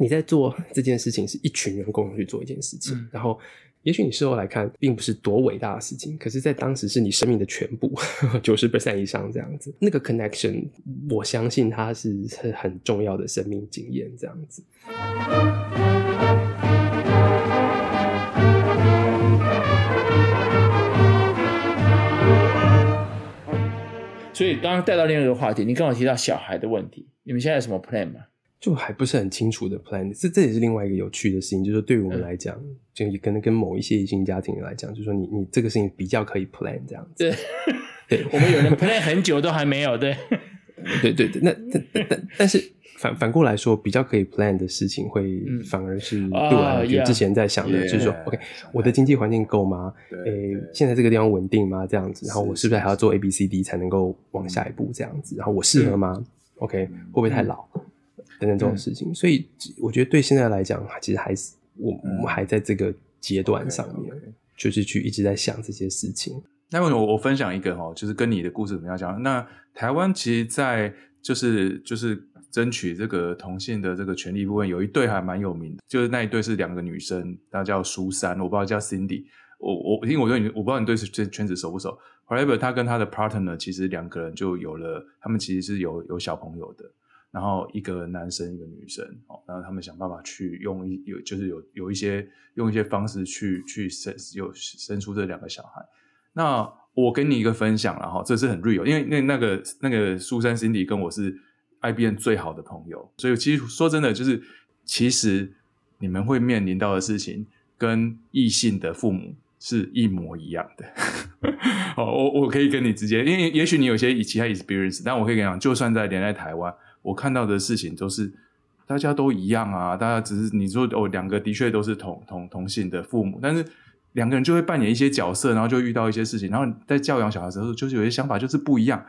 你在做这件事情是一群人共同去做一件事情，嗯、然后也许你事后来看并不是多伟大的事情，可是，在当时是你生命的全部，九十 percent 以上这样子，那个 connection，我相信它是很很重要的生命经验这样子。所以刚刚带到另外一个话题，你刚好提到小孩的问题，你们现在有什么 plan 吗？就还不是很清楚的 plan，这这也是另外一个有趣的事情，就是对于我们来讲，嗯、就可能跟某一些异性家庭来讲，就是说你你这个事情比较可以 plan 这样子。对，对 我们有人 plan 很久都还没有，对，对对对，那但但但是反反过来说，比较可以 plan 的事情，会反而是对我来讲，之前在想的，就是说、嗯、，OK，我的经济环境够吗？诶，现在这个地方稳定吗？这样子，然后我是不是还要做 A B C D 才能够往下一步这样子？然后我适合吗、嗯、？OK，会不会太老？嗯等等这种事情，嗯、所以我觉得对现在来讲，其实还是我我们还在这个阶段上面，嗯、就是去一直在想这些事情。那我我分享一个哈，就是跟你的故事怎么样讲？那台湾其实，在就是就是争取这个同性的这个权利部分，有一对还蛮有名的，就是那一对是两个女生，她叫苏珊，我不知道叫 Cindy。我我因为我对你，我不知道你对这圈子熟不熟。However，她跟她的 partner 其实两个人就有了，他们其实是有有小朋友的。然后一个男生一个女生，哦，然后他们想办法去用一有就是有有一些用一些方式去去生有生出这两个小孩。那我跟你一个分享了哈，这是很 real，因为那那个那个苏珊辛迪跟我是 IBM 最好的朋友，所以其实说真的，就是其实你们会面临到的事情跟异性的父母是一模一样的。哦，我我可以跟你直接，因为也许你有些其他 experience，但我可以跟你讲，就算在连在台湾。我看到的事情都是大家都一样啊，大家只是你说哦，两个的确都是同同同性的父母，但是两个人就会扮演一些角色，然后就遇到一些事情，然后在教养小孩的时候，就是有些想法就是不一样，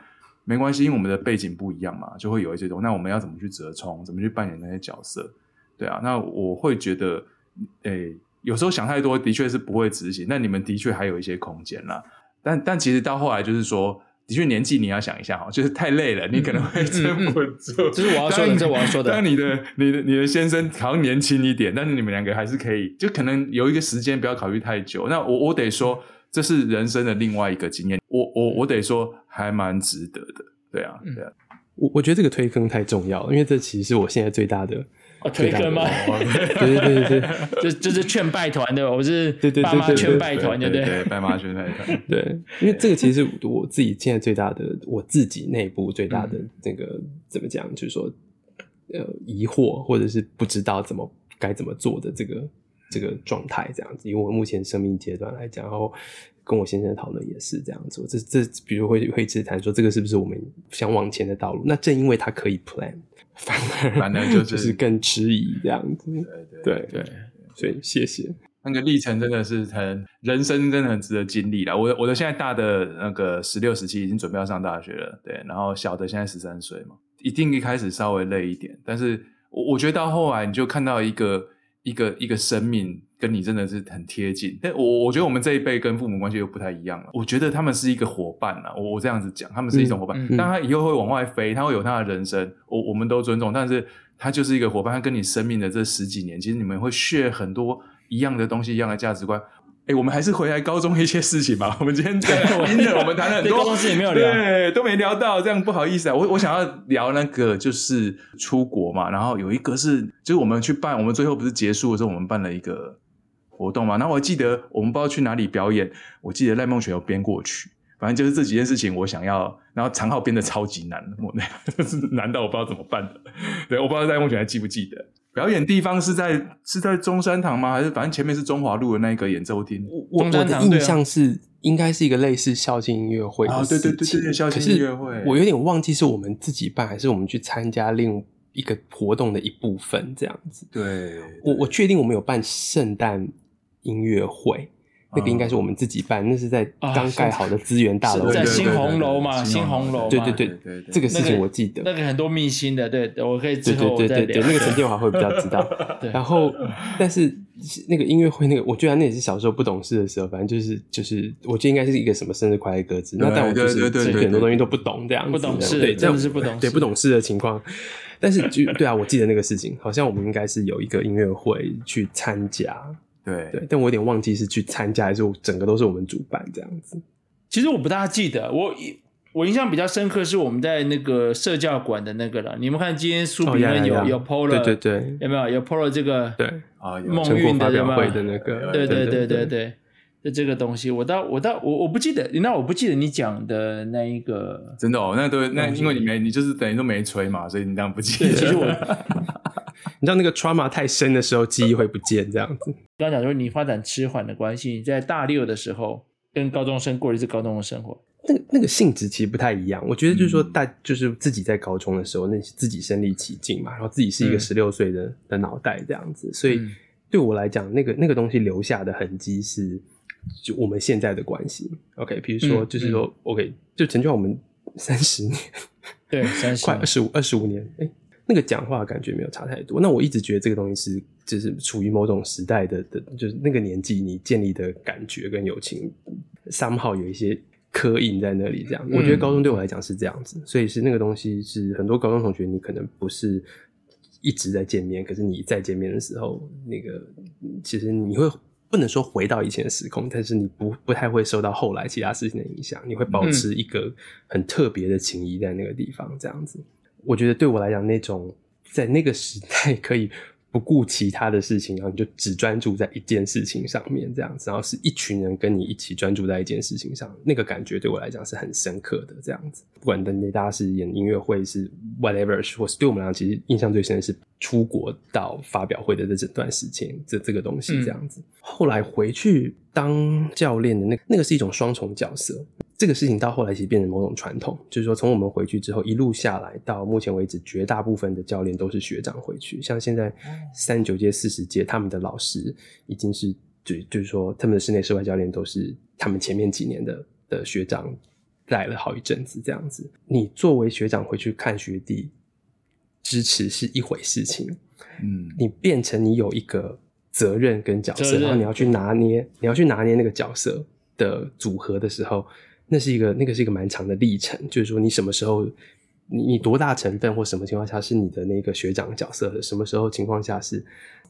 没关系，因为我们的背景不一样嘛，就会有一些东。那我们要怎么去折冲，怎么去扮演那些角色？对啊，那我会觉得，诶，有时候想太多的确是不会执行，那你们的确还有一些空间啦。但但其实到后来就是说。的确，年纪你要想一下哈，就是太累了，你可能会撑不住。这是我要说的，这是我要说的。但你的、你的、你的先生好像年轻一点，但是你们两个还是可以，就可能有一个时间，不要考虑太久。那我我得说，这是人生的另外一个经验。我我我得说，还蛮值得的。对啊，对啊。我我觉得这个推坑太重要了，因为这其实是我现在最大的。哦，推坑吗？对对对对对，就就是劝拜团的，我是爸妈劝拜团，对不对？对，爸妈劝拜团。对，因为这个其实是我自己现在最大的，我自己内部最大的这个怎么讲，就是说呃疑惑，或者是不知道怎么该怎么做的这个这个状态这样子。因为我目前生命阶段来讲，然后跟我先生讨论也是这样子。这这，比如会会一直谈说这个是不是我们想往前的道路？那正因为他可以 plan。反 而反而就是就是更迟疑这样子，对对对，所以谢谢。那个历程真的是很人生，真的很值得经历了。我我的现在大的那个十六十七已经准备要上大学了，对，然后小的现在十三岁嘛，一定一开始稍微累一点，但是我我觉得到后来你就看到一个一个一个生命。跟你真的是很贴近，但我我觉得我们这一辈跟父母关系又不太一样了。我觉得他们是一个伙伴啊，我我这样子讲，他们是一种伙伴。嗯嗯、但他以后会往外飞，他会有他的人生，我我们都尊重。但是他就是一个伙伴，他跟你生命的这十几年，其实你们会 share 很多一样的东西，一样的价值观。哎，我们还是回来高中一些事情吧。我们今天在我们谈了很多高中事情没有聊，对，都没聊到，这样不好意思啊。我我想要聊那个就是出国嘛，然后有一个是就是我们去办，我们最后不是结束的时候，我们办了一个。活动嘛，然后我还记得我们不知道去哪里表演，我记得赖梦雪有编过去，反正就是这几件事情我想要，然后长号编的超级难，我那是 难到我不知道怎么办的。对，我不知道赖梦雪还记不记得，表演地方是在是在中山堂吗？还是反正前面是中华路的那个演奏厅？我我的印象是应该是一个类似校庆音乐会啊，对对对对，校庆音乐会，我有点忘记是我们自己办还是我们去参加另一个活动的一部分这样子。对，对我我确定我们有办圣诞。音乐会，那个应该是我们自己办，那是在刚盖好的资源大楼，在新红楼嘛，新红楼。对对对对，这个事情我记得。那个很多秘辛的，对，我可以之后再聊。对对对对，那个陈建华会比较知道。然后，但是那个音乐会，那个我觉得那也是小时候不懂事的时候，反正就是就是，我觉得应该是一个什么生日快乐歌之。那但我就是很多东西都不懂这样，不懂事，对，真的是不懂，对不懂事的情况。但是就对啊，我记得那个事情，好像我们应该是有一个音乐会去参加，对对，但我有点忘记是去参加还是整个都是我们主办这样子。其实我不大记得，我我印象比较深刻是我们在那个社教馆的那个了。你们看今天书里面有、oh. 有 PO 了，对对对，有没有有 PO 了这个对啊梦运的发表会的那个，对对对对对。的这个东西，我倒我倒我我不记得，那我不记得你讲的那一个，真的哦，那都那因为你没你就是等于都没吹嘛，所以你当然不记得。其实我，你知道那个 trauma 太深的时候，记忆会不见这样子。刚刚讲说你发展迟缓的关系，你在大六的时候跟高中生过一次高中的生活，那个那个性质其实不太一样。我觉得就是说大就是自己在高中的时候，那自己身临其境嘛，然后自己是一个十六岁的、嗯、的脑袋这样子，所以对我来讲，那个那个东西留下的痕迹是。就我们现在的关系，OK，比如说，就是说、，OK，就成就我们三十年，对，三十快二十五二十五年，哎、欸，那个讲话感觉没有差太多。那我一直觉得这个东西是，就是处于某种时代的的，就是那个年纪你建立的感觉跟友情，somehow 有一些刻印在那里。这样、嗯，我觉得高中对我来讲是这样子，所以是那个东西是很多高中同学，你可能不是一直在见面，可是你再见面的时候，那个其实你会。不能说回到以前的时空，但是你不不太会受到后来其他事情的影响，你会保持一个很特别的情谊在那个地方，这样子。我觉得对我来讲，那种在那个时代 可以。不顾其他的事情，然后你就只专注在一件事情上面，这样子，然后是一群人跟你一起专注在一件事情上，那个感觉对我来讲是很深刻的。这样子，不管等大家是演音乐会是 whatever，或是对我们来讲，其实印象最深的是出国到发表会的这整段时间，这这个东西这样子。嗯、后来回去当教练的那個、那个是一种双重角色。这个事情到后来其实变成某种传统，就是说从我们回去之后一路下来，到目前为止，绝大部分的教练都是学长回去。像现在三十九届、四十届，他们的老师已经是就就是说他们的室内室外教练都是他们前面几年的的学长带了好一阵子这样子。你作为学长回去看学弟，支持是一回事情，嗯，你变成你有一个责任跟角色，然后你要去拿捏，你要去拿捏那个角色的组合的时候。那是一个，那个是一个蛮长的历程，就是说你什么时候，你你多大成分或什么情况下是你的那个学长角色的，什么时候情况下是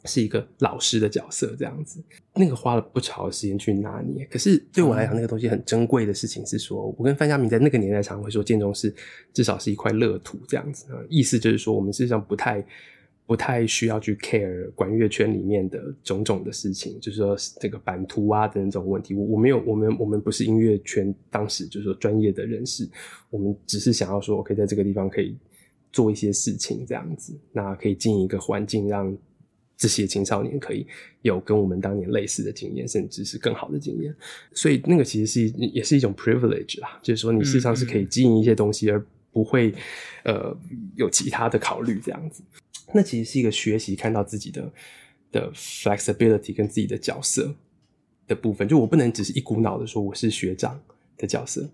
是一个老师的角色这样子，那个花了不少的时间去拿捏。可是对我来讲，那个东西很珍贵的事情是说，我跟范家明在那个年代常常会说，建中是至少是一块乐土这样子，意思就是说我们事实上不太。不太需要去 care 管乐圈里面的种种的事情，就是说这个版图啊的那种问题。我我没有，我们我们不是音乐圈当时就是说专业的人士，我们只是想要说，我可以在这个地方可以做一些事情，这样子，那可以经营一个环境，让这些青少年可以有跟我们当年类似的经验，甚至是更好的经验。所以那个其实是也是一种 privilege 啦，就是说你事实上是可以经营一些东西，而不会呃有其他的考虑这样子。那其实是一个学习，看到自己的的 flexibility 跟自己的角色的部分。就我不能只是一股脑的说我是学长的角色，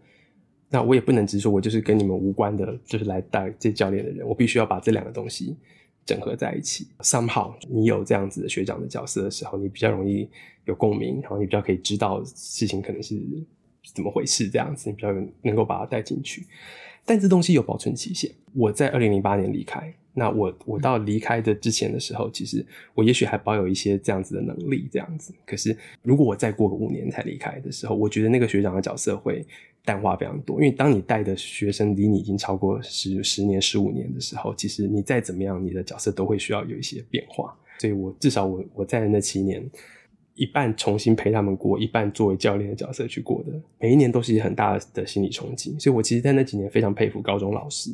那我也不能只是说我就是跟你们无关的，就是来带这教练的人。我必须要把这两个东西整合在一起。somehow 你有这样子的学长的角色的时候，你比较容易有共鸣，然后你比较可以知道事情可能是怎么回事，这样子你比较能够把它带进去。但这东西有保存期限。我在二零零八年离开。那我我到离开的之前的时候，其实我也许还保有一些这样子的能力，这样子。可是如果我再过个五年才离开的时候，我觉得那个学长的角色会淡化非常多。因为当你带的学生离你已经超过十十年、十五年的时候，其实你再怎么样，你的角色都会需要有一些变化。所以我至少我我在的那七年，一半重新陪他们过，一半作为教练的角色去过的，每一年都是一很大的心理冲击。所以我其实，在那几年非常佩服高中老师。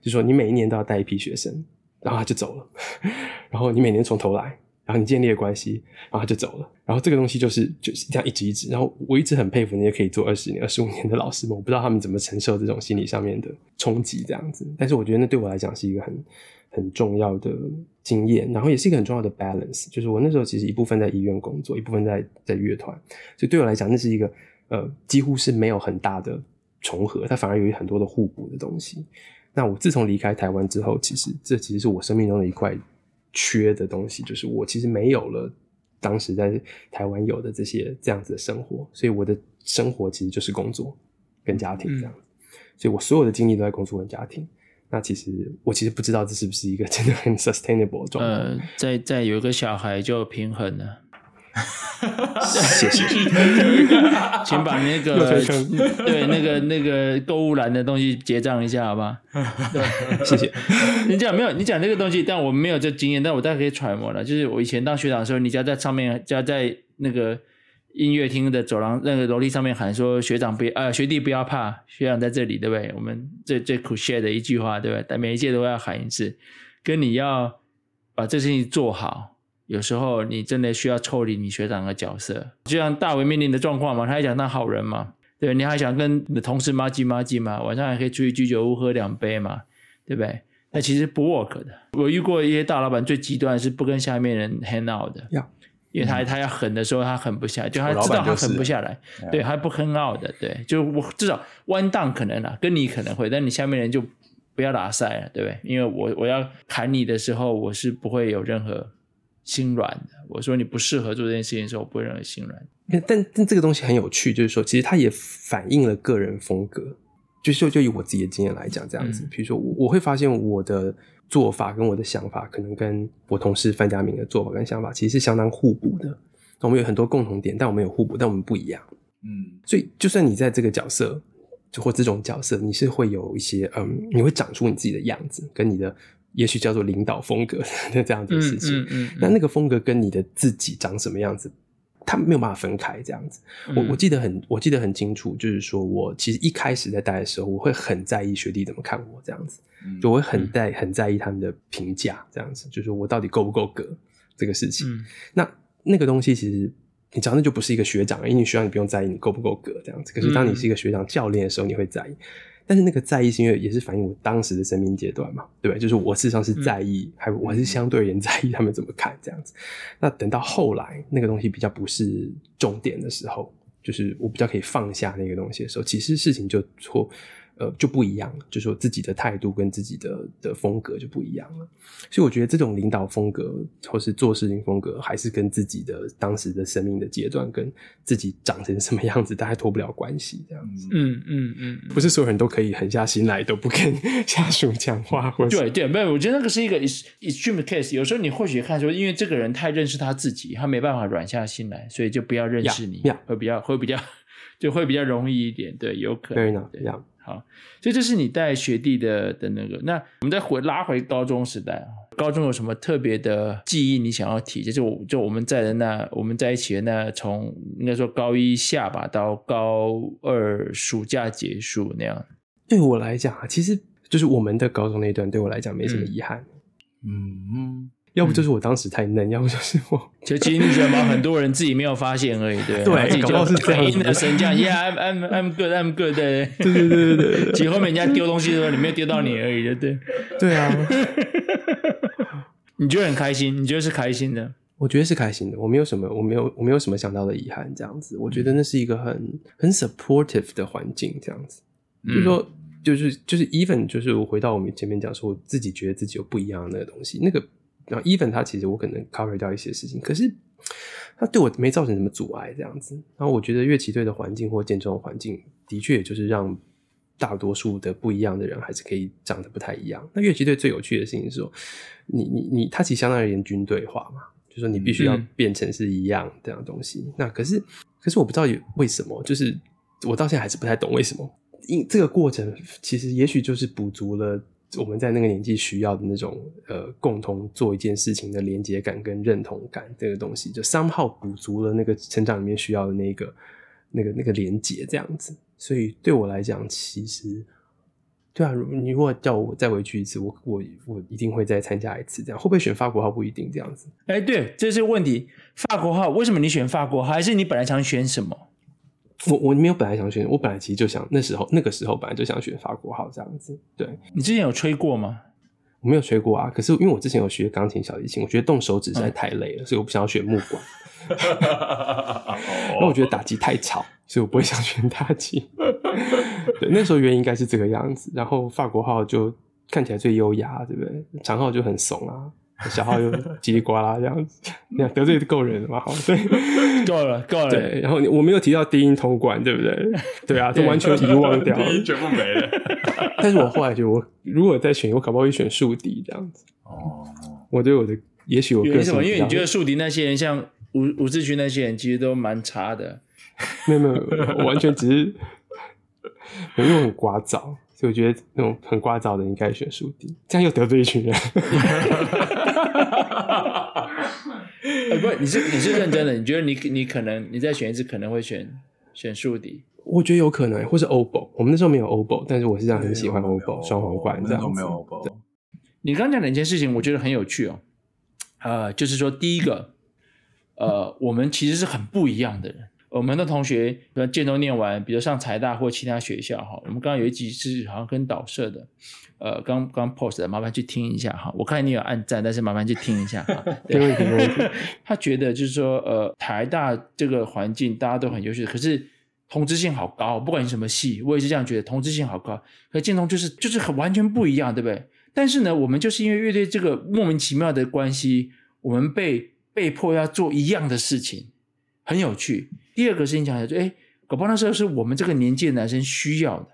就说你每一年都要带一批学生，然后他就走了，然后你每年从头来，然后你建立了关系，然后他就走了，然后这个东西就是就是这样一直一直。然后我一直很佩服那些可以做二十年、二十五年的老师们，我不知道他们怎么承受这种心理上面的冲击，这样子。但是我觉得那对我来讲是一个很很重要的经验，然后也是一个很重要的 balance。就是我那时候其实一部分在医院工作，一部分在在乐团，所以对我来讲那是一个呃几乎是没有很大的重合，它反而有很多的互补的东西。那我自从离开台湾之后，其实这其实是我生命中的一块缺的东西，就是我其实没有了当时在台湾有的这些这样子的生活，所以我的生活其实就是工作跟家庭这样，嗯、所以我所有的精力都在工作跟家庭。那其实我其实不知道这是不是一个 真的很 sustainable 的状态。呃，再再有一个小孩就平衡了。谢谢，请把那个对那个那个购物篮的东西结账一下，好吧？对，谢谢。你讲没有？你讲这个东西，但我没有这经验，但我大概可以揣摩了。就是我以前当学长的时候，你家在上面，家在那个。音乐厅的走廊那个楼梯上面喊说：“学长不要，呃，学弟不要怕，学长在这里，对不对？”我们最最苦 share 的一句话，对不对？但每一届都要喊一次，跟你要把这事情做好。有时候你真的需要抽离你学长的角色，就像大为面临的状况嘛，他还想当好人嘛，对，你还想跟你的同事麻吉麻吉嘛，晚上还可以出去居酒屋喝两杯嘛，对不对？那其实不 work 的。我遇过一些大老板最极端是不跟下面人 hang out 的。要因为他他要狠的时候，他狠不下，就他知道他狠不下来，对，他不很傲的，对，就我至少弯档可能啦，跟你可能会，但你下面人就不要打赛了，对不对？因为我我要砍你的时候，我是不会有任何心软的。我说你不适合做这件事情的时候，我不会有任何心软。但但这个东西很有趣，就是说，其实它也反映了个人风格。就就就以我自己的经验来讲，这样子，比如说我我会发现我的。做法跟我的想法，可能跟我同事范家明的做法跟想法，其实是相当互补的。我们有很多共同点，但我们有互补，但我们不一样。嗯，所以就算你在这个角色，就或这种角色，你是会有一些嗯，你会长出你自己的样子，跟你的也许叫做领导风格 的这样子的事情。嗯嗯，嗯，嗯，那那个风格跟你的自己长什么样子？他没有办法分开这样子，我我记得很我记得很清楚，就是说我其实一开始在带的时候，我会很在意学弟怎么看我这样子，就我会很在很在意他们的评价这样子，就是我到底够不够格这个事情。那那个东西其实你知道，那就不是一个学长，因为你学长你不用在意你够不够格这样子，可是当你是一个学长教练的时候，你会在意。但是那个在意是因为也是反映我当时的生命阶段嘛，对吧？就是我事实上是在意，嗯、还我还是相对而言在意他们怎么看这样子。那等到后来那个东西比较不是重点的时候，就是我比较可以放下那个东西的时候，其实事情就错。呃，就不一样了，就是说自己的态度跟自己的的风格就不一样了。所以我觉得这种领导风格或是做事情风格，还是跟自己的当时的生命的阶段，跟自己长成什么样子，大概脱不了关系。这样子，嗯嗯嗯，不是所有人都可以狠下心来都不跟 下属讲话，或者对对，没有，我觉得那个是一个 extreme case。有时候你或许看说，因为这个人太认识他自己，他没办法软下心来，所以就不要认识你，yeah, yeah. 会比较会比较 就会比较容易一点。对，有可能。对.好，所以这是你带学弟的的那个。那我们再回拉回高中时代啊，高中有什么特别的记忆你想要提？就是我就我们在的那我们在一起的那从应该说高一下吧到高二暑假结束那样。对我来讲啊，其实就是我们的高中那一段对我来讲没什么遗憾。嗯嗯。要不就是我当时太嫩，嗯、要不就是我，就其实你觉得吗？很多人自己没有发现而已，对 对，搞不好是这样的神将，Yeah，I'm I'm I'm good, I'm good，对对对对对对，其实后面人家丢东西的时候，你没有丢到你而已，对对对啊，你觉得很开心？你觉得是开心的？我觉得是开心的，我没有什么，我没有我没有什么想到的遗憾，这样子，我觉得那是一个很很 supportive 的环境，这样子，嗯、就是说，就是就是 even 就是我回到我们前面讲说，我自己觉得自己有不一样的那个东西，那个。然后，even 他其实我可能 cover 掉一些事情，可是他对我没造成什么阻碍，这样子。然后我觉得乐器队的环境或建中的环境，的确也就是让大多数的不一样的人还是可以长得不太一样。那乐器队最有趣的事情是说，你你你，他其实相当于言军队化嘛，就是说你必须要变成是一样这样的东西。嗯、那可是可是我不知道为什么，就是我到现在还是不太懂为什么。因这个过程其实也许就是补足了。我们在那个年纪需要的那种呃，共同做一件事情的连接感跟认同感，这个东西就 somehow 补足了那个成长里面需要的那个那个那个连接这样子。所以对我来讲，其实对啊，你如果叫我再回去一次，我我我一定会再参加一次。这样会不会选法国号不一定这样子。哎，对，这是问题。法国号为什么你选法国号？还是你本来想选什么？我我没有本来想选，我本来其实就想那时候那个时候本来就想选法国号这样子。对，你之前有吹过吗？我没有吹过啊，可是因为我之前有学钢琴、小提琴，我觉得动手指实在太累了，嗯、所以我不想要选木管。因为我觉得打击太吵，所以我不会想选打击。对，那时候原因应该是这个样子。然后法国号就看起来最优雅，对不对？长号就很怂啊。小号又叽里呱啦这样子，那样得罪够人了嘛？好，对，够了，够了。对，然后我没有提到低音铜管，对不对？对啊，就完全遗忘掉了，低音全部没了。但是我后来觉得，我如果再选，我搞不好会选竖笛这样子。哦，我对我的，也许我为什么？因为你觉得竖笛那些人，像吴吴志群那些人，其实都蛮差的。没有没有，我完全只是，因为我很聒噪。所以我觉得那种很聒噪的应该选竖笛，这样又得罪一群人。欸、不，你是你是认真的？你觉得你你可能你再选一次可能会选选竖笛？我觉得有可能，或是 oboe。我们那时候没有 oboe，但是我是这样很喜欢 oboe 双簧管这样子。没有 oboe。你刚讲两件事情，我觉得很有趣哦。呃，就是说第一个，呃，我们其实是很不一样的人。我们的同学，比如建中念完，比如上财大或其他学校哈，我们刚刚有一集是好像跟导社的，呃，刚刚 post 的，麻烦去听一下哈。我看你有按赞，但是麻烦去听一下哈。没问题，没问题。他觉得就是说，呃，台大这个环境大家都很优秀，可是同质性好高，不管你什么系，我也是这样觉得，同质性好高。可建中就是就是很完全不一样，对不对？但是呢，我们就是因为乐队这个莫名其妙的关系，我们被被迫要做一样的事情，很有趣。第二个事情讲的就，哎，搞不好那时候是我们这个年纪的男生需要的。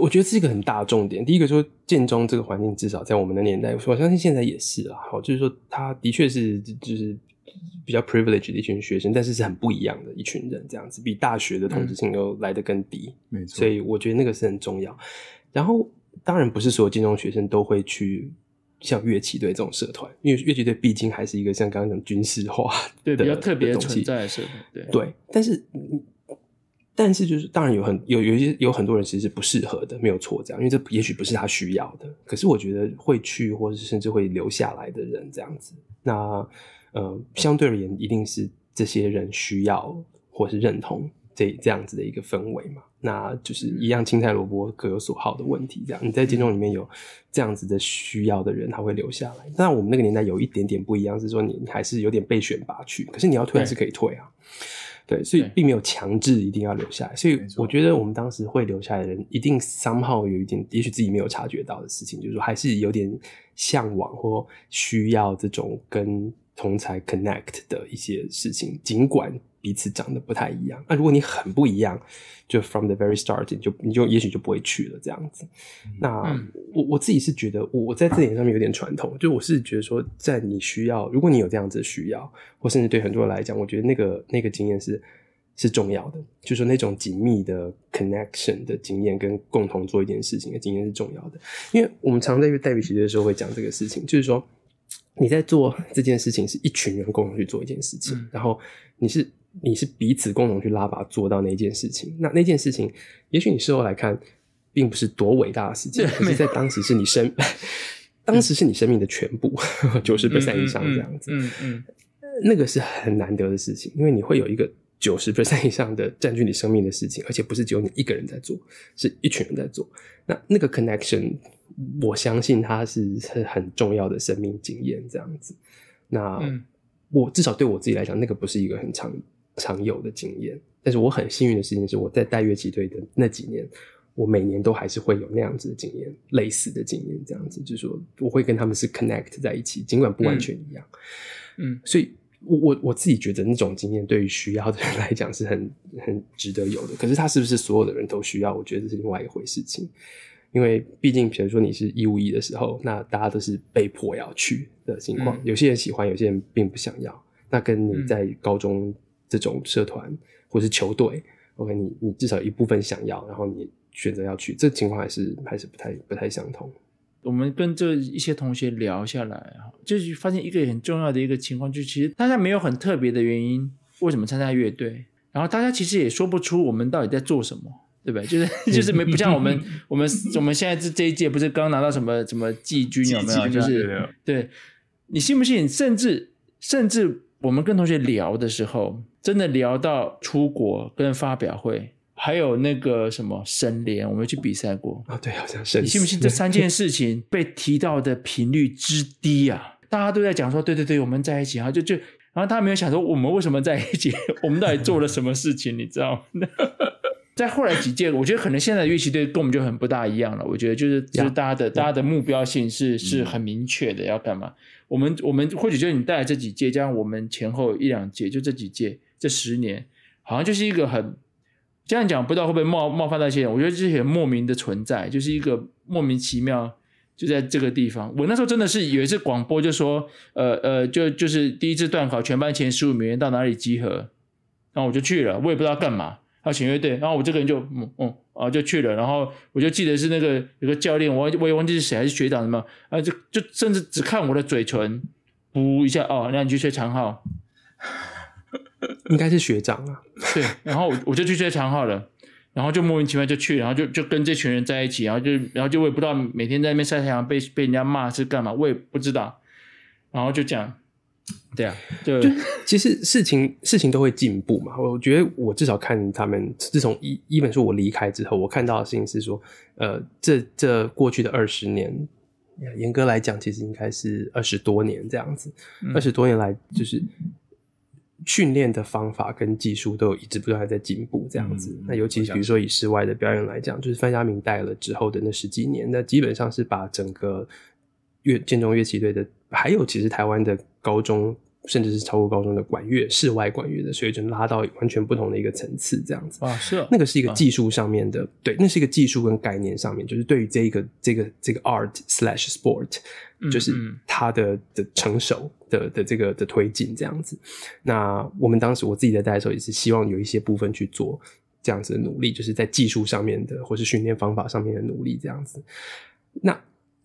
我觉得这是一个很大的重点。第一个说建中这个环境，至少在我们的年代，我相信现在也是啦。好，就是说他的确是就是比较 privileged 的一群学生，但是是很不一样的一群人，这样子比大学的同质性又来得更低。没错，所以我觉得那个是很重要。然后当然不是所有建中学生都会去。像乐器队这种社团，因为乐器队毕竟还是一个像刚刚讲军事化的 对比较特别存在的社团，对对。但是，但是就是当然有很有有一些有很多人其实是不适合的，没有错，这样，因为这也许不是他需要的。可是我觉得会去，或者是甚至会留下来的人，这样子，那呃，相对而言，一定是这些人需要或是认同这这样子的一个氛围嘛。那就是一样青菜萝卜各有所好的问题，这样你在建中里面有这样子的需要的人，他会留下来。但我们那个年代有一点点不一样，是说你还是有点被选拔去，可是你要退还是可以退啊。对，对，所以并没有强制一定要留下来。所以我觉得我们当时会留下来的人，一定 somehow 有一点，也许自己没有察觉到的事情，就是说还是有点向往或需要这种跟同才 connect 的一些事情，尽管。彼此长得不太一样，那如果你很不一样，就 from the very start 你就你就也许就不会去了这样子。嗯、那我我自己是觉得，我在这点上面有点传统，就我是觉得说，在你需要，如果你有这样子的需要，或甚至对很多人来讲，我觉得那个那个经验是是重要的，就是说那种紧密的 connection 的经验，跟共同做一件事情的经验是重要的。因为我们常在带乐器队的时候会讲这个事情，就是说你在做这件事情是一群人共同去做一件事情，嗯、然后你是。你是彼此共同去拉拔做到那件事情，那那件事情，也许你事后来看，并不是多伟大的事情，可是在当时是你生，当时是你生命的全部，九十 percent 以上这样子，嗯嗯，那个是很难得的事情，因为你会有一个九十 percent 以上的占据你生命的事情，而且不是只有你一个人在做，是一群人在做，那那个 connection，我相信它是是很重要的生命经验这样子，那我至少对我自己来讲，那个不是一个很长。常有的经验，但是我很幸运的事情是，我在带乐器队的那几年，我每年都还是会有那样子的经验，类似的经验，这样子就是说，我会跟他们是 connect 在一起，尽管不完全一样，嗯，所以我我我自己觉得那种经验对于需要的人 来讲是很很值得有的。可是他是不是所有的人都需要？我觉得这是另外一回事情，因为毕竟，比如说你是一五一的时候，那大家都是被迫要去的情况，嗯、有些人喜欢，有些人并不想要。那跟你在高中。嗯这种社团或是球队，OK，你你至少一部分想要，然后你选择要去，这情况还是还是不太不太相同。我们跟这一些同学聊下来，就是发现一个很重要的一个情况，就是其实大家没有很特别的原因，为什么参加乐队，然后大家其实也说不出我们到底在做什么，对不对？就是就是没不像我们我们我们现在这这一届不是刚拿到什么什么季军有没有？就是对，你信不信？甚至甚至我们跟同学聊的时候。真的聊到出国跟发表会，还有那个什么神联，我们去比赛过啊、哦，对，好像是。你信不信这 三件事情被提到的频率之低啊？大家都在讲说，对对对，我们在一起啊，就就，然后他没有想说我们为什么在一起，我们到底做了什么事情，你知道吗？在后来几届，我觉得可能现在的乐器队跟我们就很不大一样了。我觉得就是就是大家的大家的目标性是是很明确的，要干嘛？我们我们或许就是你带来这几届，加上我们前后一两届，就这几届这十年，好像就是一个很这样讲，不知道会不会冒冒犯到一些人？我觉得这些很莫名的存在，就是一个莫名其妙就在这个地方。我那时候真的是有一次广播就说，呃呃，就就是第一次段考，全班前十五名到哪里集合，然后我就去了，我也不知道干嘛。要选乐队，然后我这个人就嗯嗯啊就去了，然后我就记得是那个有个教练，我我也忘记是谁还是学长什么啊，就就甚至只看我的嘴唇，噗一下哦，那你去吹长号，应该是学长啊，对，然后我我就去吹长号了，然后就莫名其妙就去，然后就就跟这群人在一起，然后就然后就我也不知道每天在那边晒太阳被被人家骂是干嘛，我也不知道，然后就讲。对啊，就，就其实事情事情都会进步嘛。我觉得我至少看他们，自从一一本书我离开之后，我看到的事情是说，呃，这这过去的二十年，严格来讲，其实应该是二十多年这样子。二十、嗯、多年来，就是训练的方法跟技术都有一直不断在进步这样子。嗯、那尤其比如说以室外的表演来讲，就是范家明带了之后的那十几年，那基本上是把整个乐建中乐器队的，还有其实台湾的。高中甚至是超过高中的管乐、室外管乐的水准拉到完全不同的一个层次，这样子啊，是那个是一个技术上面的，啊、对，那是一个技术跟概念上面，就是对于这一个这个这个 art slash sport，就是它的的成熟的的这个的推进这样子。那我们当时我自己在带的时候，也是希望有一些部分去做这样子的努力，就是在技术上面的或是训练方法上面的努力这样子。那。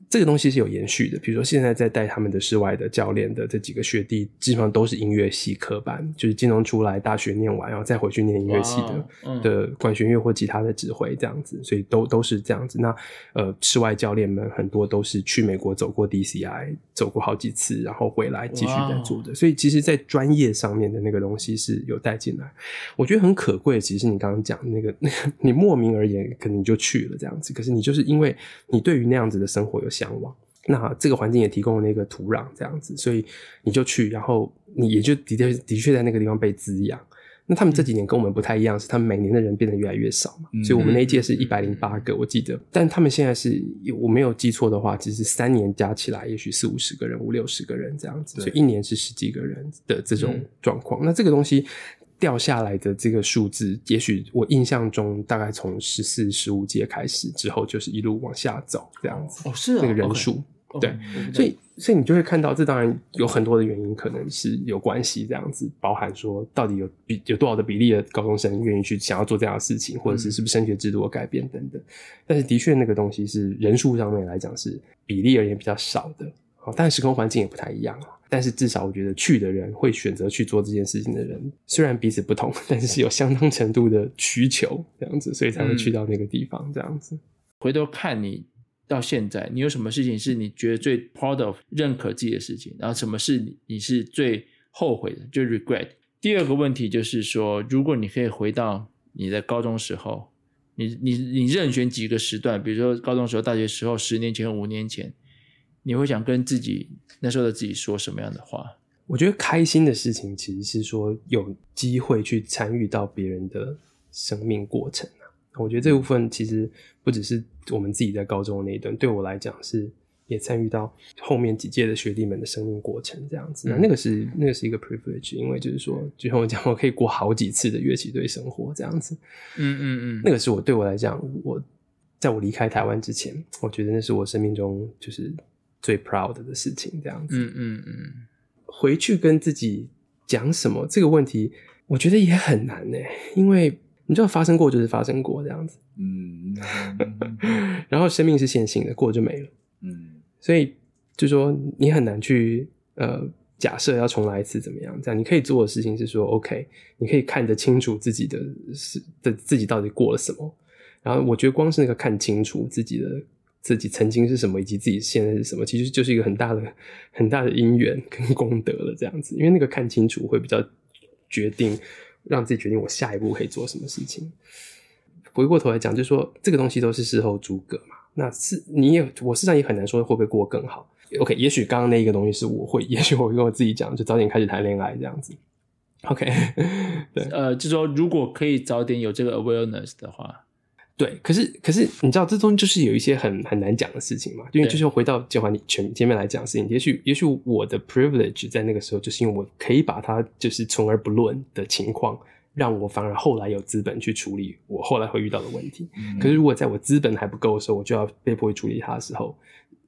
这个东西是有延续的，比如说现在在带他们的室外的教练的这几个学弟，基本上都是音乐系科班，就是金融出来，大学念完，然后再回去念音乐系的的管弦乐或吉他的指挥这样子，所以都都是这样子。那呃，室外教练们很多都是去美国走过 DCI，走过好几次，然后回来继续在做的。所以其实，在专业上面的那个东西是有带进来，我觉得很可贵。其实是你刚刚讲那个，那个你莫名而言，可能你就去了这样子，可是你就是因为你对于那样子的生活有。向往，那这个环境也提供了那个土壤，这样子，所以你就去，然后你也就的确的确在那个地方被滋养。那他们这几年跟我们不太一样，是他们每年的人变得越来越少嘛，所以我们那一届是一百零八个，我记得，但他们现在是我没有记错的话，其实三年加起来也许四五十个人，五六十个人这样子，所以一年是十几个人的这种状况。那这个东西。掉下来的这个数字，也许我印象中大概从十四、十五届开始之后，就是一路往下走这样子。哦，是啊，那个人数，okay. 对，okay. 所以所以你就会看到，这当然有很多的原因，可能是有关系这样子，包含说到底有比有多少的比例的高中生愿意去想要做这样的事情，或者是是不是升学制度的改变等等。嗯、但是的确，那个东西是人数上面来讲是比例而言比较少的。哦，但时空环境也不太一样啊。但是至少我觉得去的人会选择去做这件事情的人，虽然彼此不同，但是是有相当程度的需求这样子，所以才会去到那个地方这样子。嗯，回头看你到现在，你有什么事情是你觉得最 proud of、认可自己的事情？然后什么是你你是最后悔的，就 regret？第二个问题就是说，如果你可以回到你的高中时候，你你你任选几个时段，比如说高中时候、大学时候、十年前、五年前。你会想跟自己那时候的自己说什么样的话？我觉得开心的事情其实是说有机会去参与到别人的生命过程啊。我觉得这部分其实不只是我们自己在高中的那一段，对我来讲是也参与到后面几届的学弟们的生命过程这样子。那那个是那个是一个 privilege，因为就是说，就像我讲，我可以过好几次的乐器队生活这样子。嗯嗯嗯，那个是我对我来讲，我在我离开台湾之前，我觉得那是我生命中就是。最 proud 的事情，这样子。嗯嗯嗯，回去跟自己讲什么这个问题，我觉得也很难呢，因为你知道发生过就是发生过这样子。嗯，然后生命是线性的，过就没了。嗯，所以就说你很难去呃假设要重来一次怎么样？这样你可以做的事情是说，OK，你可以看得清楚自己的是的自己到底过了什么。然后我觉得光是那个看清楚自己的。自己曾经是什么，以及自己现在是什么，其实就是一个很大的、很大的因缘跟功德了。这样子，因为那个看清楚会比较决定，让自己决定我下一步可以做什么事情。回过头来讲，就是说这个东西都是事后诸葛嘛。那是你也，我事实上也很难说会不会过更好。OK，也许刚刚那一个东西是我会，也许我会跟我自己讲，就早点开始谈恋爱这样子。OK，对，呃，就说如果可以早点有这个 awareness 的话，对，可是可是你知道，这中间就是有一些很很难讲的事情嘛，因为就是回到建华你前前面来讲的事情，也许也许我的 privilege 在那个时候，就是因为我可以把它就是从而不论的情况，让我反而后来有资本去处理我后来会遇到的问题。嗯、可是如果在我资本还不够的时候，我就要被迫去处理它的时候。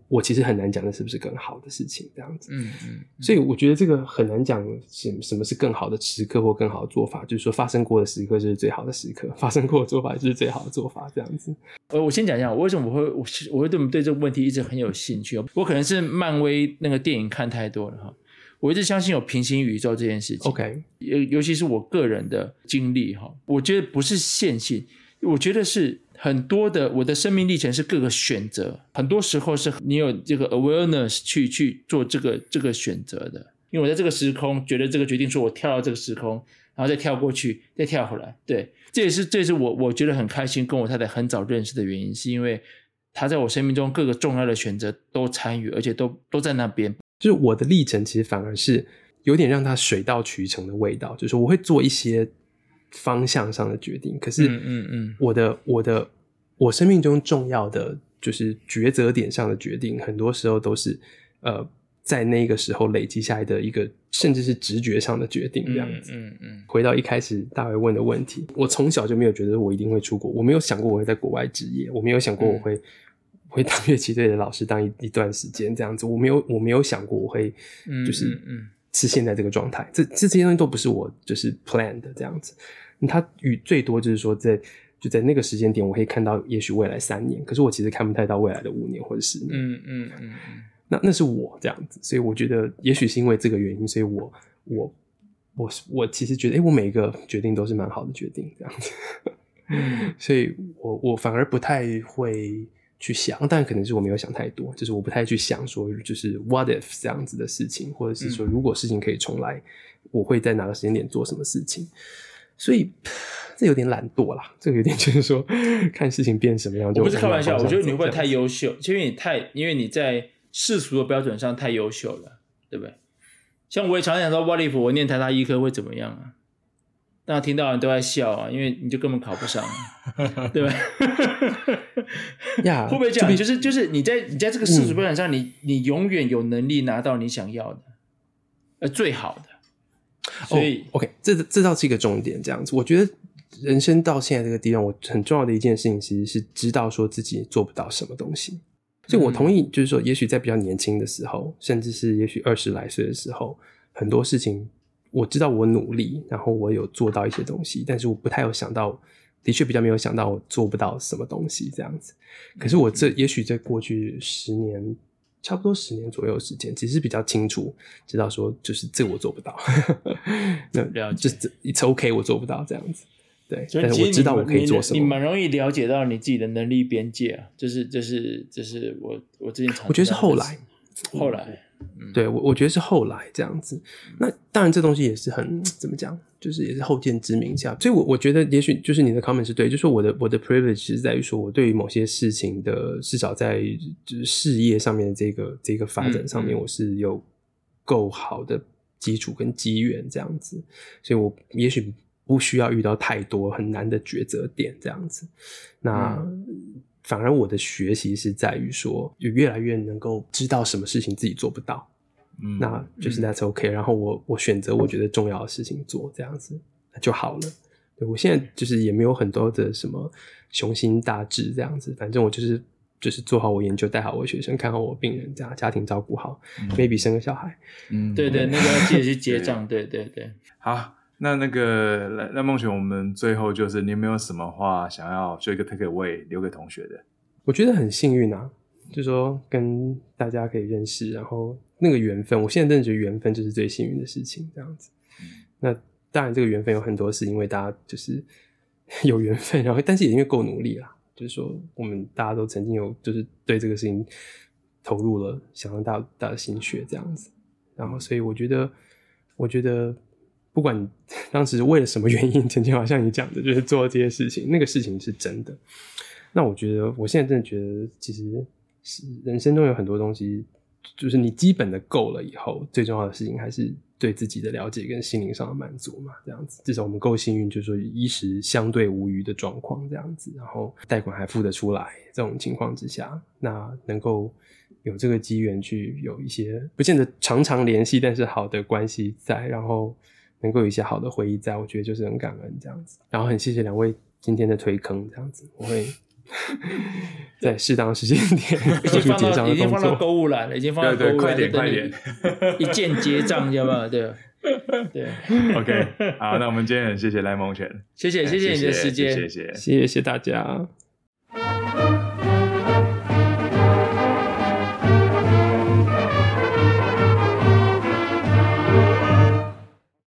我其实很难讲那是不是更好的事情，这样子。嗯嗯。所以我觉得这个很难讲什什么是更好的时刻或更好的做法，就是说发生过的时刻就是最好的时刻，发生过的做法就是最好的做法，这样子。呃，我先讲一下我为什么我会我我会对我们对这个问题一直很有兴趣。我可能是漫威那个电影看太多了哈，我一直相信有平行宇宙这件事情。OK，尤尤其是我个人的经历哈，我觉得不是线性，我觉得是。很多的我的生命历程是各个选择，很多时候是你有这个 awareness 去去做这个这个选择的。因为我在这个时空觉得这个决定，说我跳到这个时空，然后再跳过去，再跳回来。对，这也是这也是我我觉得很开心跟我太太很早认识的原因，是因为她在我生命中各个重要的选择都参与，而且都都在那边。就是我的历程其实反而是有点让它水到渠成的味道，就是我会做一些。方向上的决定，可是，嗯嗯，我的、嗯嗯、我的我生命中重要的就是抉择点上的决定，很多时候都是呃在那个时候累积下来的一个，甚至是直觉上的决定这样子。嗯嗯，嗯。回到一开始大卫问的问题，我从小就没有觉得我一定会出国，我没有想过我会在国外职业，我没有想过我会、嗯、会当乐器队的老师当一一段时间这样子，我没有我没有想过我会就是嗯。嗯是现在这个状态，这这这些东西都不是我就是 plan 的这样子。它与最多就是说在，在就在那个时间点，我可以看到也许未来三年，可是我其实看不太到未来的五年或者十年。嗯嗯嗯。那那是我这样子，所以我觉得也许是因为这个原因，所以我我我我其实觉得，哎、欸，我每一个决定都是蛮好的决定这样子。嗯。所以我我反而不太会。去想，但可能是我没有想太多，就是我不太去想说，就是 what if 这样子的事情，或者是说如果事情可以重来，嗯、我会在哪个时间点做什么事情。所以这有点懒惰啦，这个有点就是说看事情变什么样就。我不是开玩笑，我觉得你会不会太优秀？因为你太，因为你在世俗的标准上太优秀了，对不对？像我也常常想说，what if 我念台大医科会怎么样啊？那听到人都在笑啊，因为你就根本考不上，对吧？呀，会不会这样？就是就是你在你在这个世俗标准上，嗯、你你永远有能力拿到你想要的，呃，最好的。所以、oh, OK，这这倒是一个重点。这样子，我觉得人生到现在这个地方，我很重要的一件事情，其实是知道说自己做不到什么东西。所以我同意，就是说，也许在比较年轻的时候，甚至是也许二十来岁的时候，很多事情。我知道我努力，然后我有做到一些东西，但是我不太有想到，的确比较没有想到我做不到什么东西这样子。可是我这也许在过去十年，差不多十年左右的时间，其实是比较清楚知道说，就是这我做不到。那了解，就 it's OK，我做不到这样子。对，但是我知道我可以做什么。你蛮容易了解到你自己的能力边界啊，就是就是就是我我之前我觉得是后来，后来。对，我我觉得是后来这样子。那当然，这东西也是很怎么讲，就是也是后见之明下。所以我，我我觉得也许就是你的 comment 是对，就是我的我的 privilege 是在于说，我对于某些事情的至少在就是事业上面的这个这个发展上面，我是有够好的基础跟机缘这样子。所以我也许不需要遇到太多很难的抉择点这样子。那。嗯反而我的学习是在于说，就越来越能够知道什么事情自己做不到，嗯，那就是 that's OK，嗯。然后我我选择我觉得重要的事情做，这样子就好了。对，我现在就是也没有很多的什么雄心大志这样子，反正我就是就是做好我研究，带好我学生，看好我病人，这样家庭照顾好，嗯，maybe 生个小孩，嗯，对对，那个要记得去结账，对对对，好。那那个那那梦璇，我们最后就是你有没有什么话想要做一个 take away 留给同学的？我觉得很幸运啊，就是说跟大家可以认识，然后那个缘分，我现在真的觉得缘分就是最幸运的事情，这样子。嗯、那当然，这个缘分有很多是因为大家就是 有缘分，然后但是也因为够努力啦，就是说我们大家都曾经有就是对这个事情投入了相当大大的心血，这样子。然后，所以我觉得，我觉得。不管当时为了什么原因，曾经好像你讲的，就是做这些事情，那个事情是真的。那我觉得，我现在真的觉得，其实是人生中有很多东西就是你基本的够了以后，最重要的事情还是对自己的了解跟心灵上的满足嘛。这样子，至少我们够幸运，就是说衣食相对无余的状况这样子，然后贷款还付得出来，这种情况之下，那能够有这个机缘去有一些不见得常常联系，但是好的关系在，然后能够有一些好的回忆在，我觉得就是很感恩这样子。然后很谢谢两位今天的推坑，这样子我会。在适当时间点，已经放到已经放到购物篮了，已经放到购物篮，快点快点，一键结账，要不要？对对，OK，好，那我们今天很谢谢赖梦泉，谢谢谢谢你的时间，谢谢，谢谢大家。